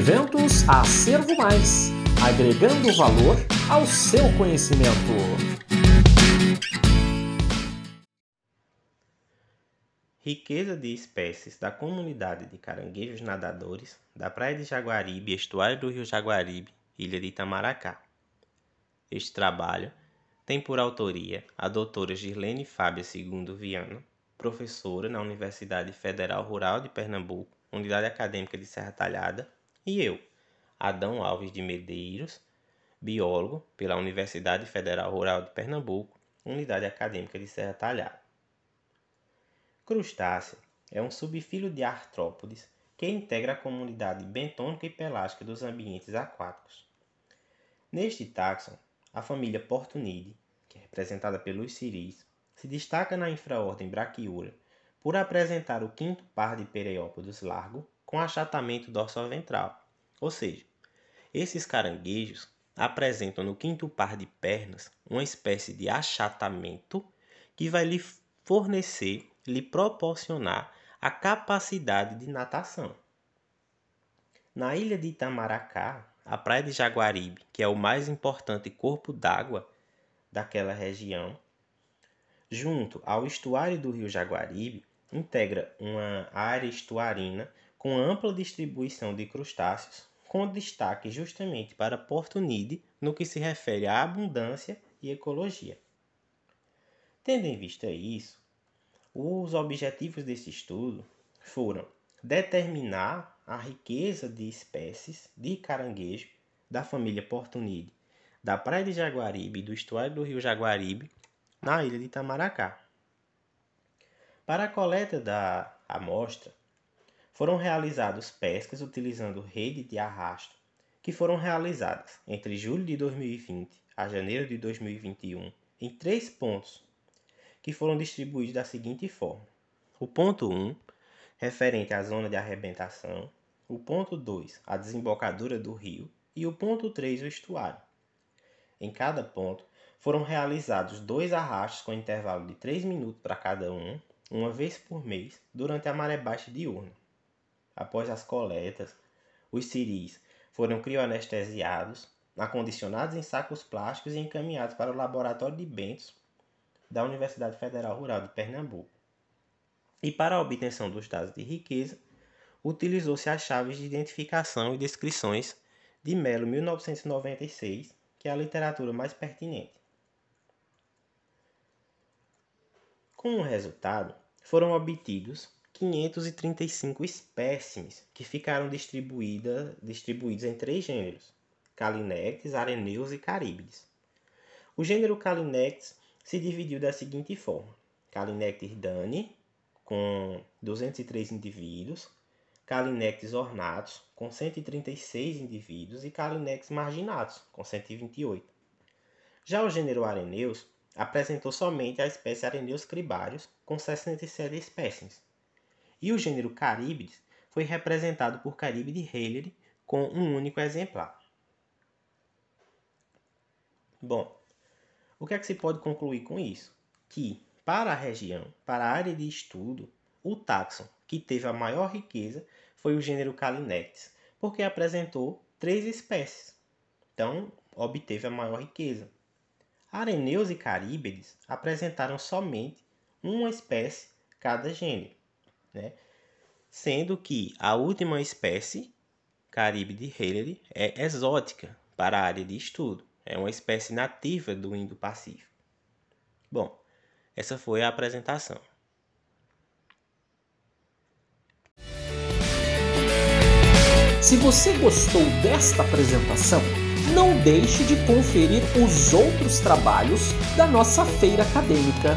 Eventos Acervo Mais agregando valor ao seu conhecimento. Riqueza de espécies da comunidade de caranguejos nadadores da Praia de Jaguaribe, estuário do Rio Jaguaribe, ilha de Itamaracá. Este trabalho tem por autoria a doutora Girlene Fábia Segundo Viana, professora na Universidade Federal Rural de Pernambuco, Unidade Acadêmica de Serra Talhada, e eu, Adão Alves de Medeiros, biólogo pela Universidade Federal Rural de Pernambuco, Unidade Acadêmica de Serra Talhada. Crustácea é um subfilo de artrópodes que integra a comunidade bentônica e pelágica dos ambientes aquáticos. Neste táxon, a família Portunidae, que é representada pelos ciris, se destaca na infraordem Brachiura por apresentar o quinto par de pereópodos largo com achatamento dorsoventral, ou seja, esses caranguejos apresentam no quinto par de pernas uma espécie de achatamento que vai lhe fornecer, lhe proporcionar a capacidade de natação. Na ilha de Itamaracá, a praia de Jaguaribe, que é o mais importante corpo d'água daquela região, junto ao estuário do rio Jaguaribe, integra uma área estuarina com ampla distribuição de crustáceos, com destaque justamente para Porto Nide no que se refere à abundância e ecologia. Tendo em vista isso, os objetivos desse estudo foram determinar a riqueza de espécies de caranguejo da família Portunide, da Praia de Jaguaribe e do estuário do rio Jaguaribe, na ilha de Itamaracá. Para a coleta da amostra, foram realizados pescas utilizando rede de arrasto, que foram realizadas entre julho de 2020 a janeiro de 2021 em três pontos, que foram distribuídos da seguinte forma: o ponto 1, referente à zona de arrebentação, o ponto 2, a desembocadura do rio, e o ponto 3, o estuário. Em cada ponto, foram realizados dois arrastos com intervalo de 3 minutos para cada um, uma vez por mês, durante a maré baixa diurna. Após as coletas, os ciris foram crioanestesiados, acondicionados em sacos plásticos e encaminhados para o laboratório de Bentos da Universidade Federal Rural de Pernambuco. E para a obtenção dos dados de riqueza, utilizou-se as chaves de identificação e descrições de Melo 1996, que é a literatura mais pertinente. Com o resultado, foram obtidos 535 espécimes que ficaram distribuídas, distribuídos em três gêneros: Calinectes, Areneus e Caríbides. O gênero Calinectes se dividiu da seguinte forma: Calinectes dani, com 203 indivíduos, Calinectes ornatus, com 136 indivíduos, e Calinectes marginatus, com 128. Já o gênero Areneus apresentou somente a espécie Areneus cribarius, com 67 espécimes, e o gênero Caríbides foi representado por Caribide Haley com um único exemplar. Bom, o que é que se pode concluir com isso? Que, para a região, para a área de estudo, o táxon que teve a maior riqueza foi o gênero Calinectes, porque apresentou três espécies. Então, obteve a maior riqueza. Areneus e Caríbedes apresentaram somente uma espécie cada gênero né? sendo que a última espécie, Caribe de Hillary, é exótica para a área de estudo. É uma espécie nativa do Indo-Pacífico. Bom, essa foi a apresentação. Se você gostou desta apresentação, não deixe de conferir os outros trabalhos da nossa feira acadêmica.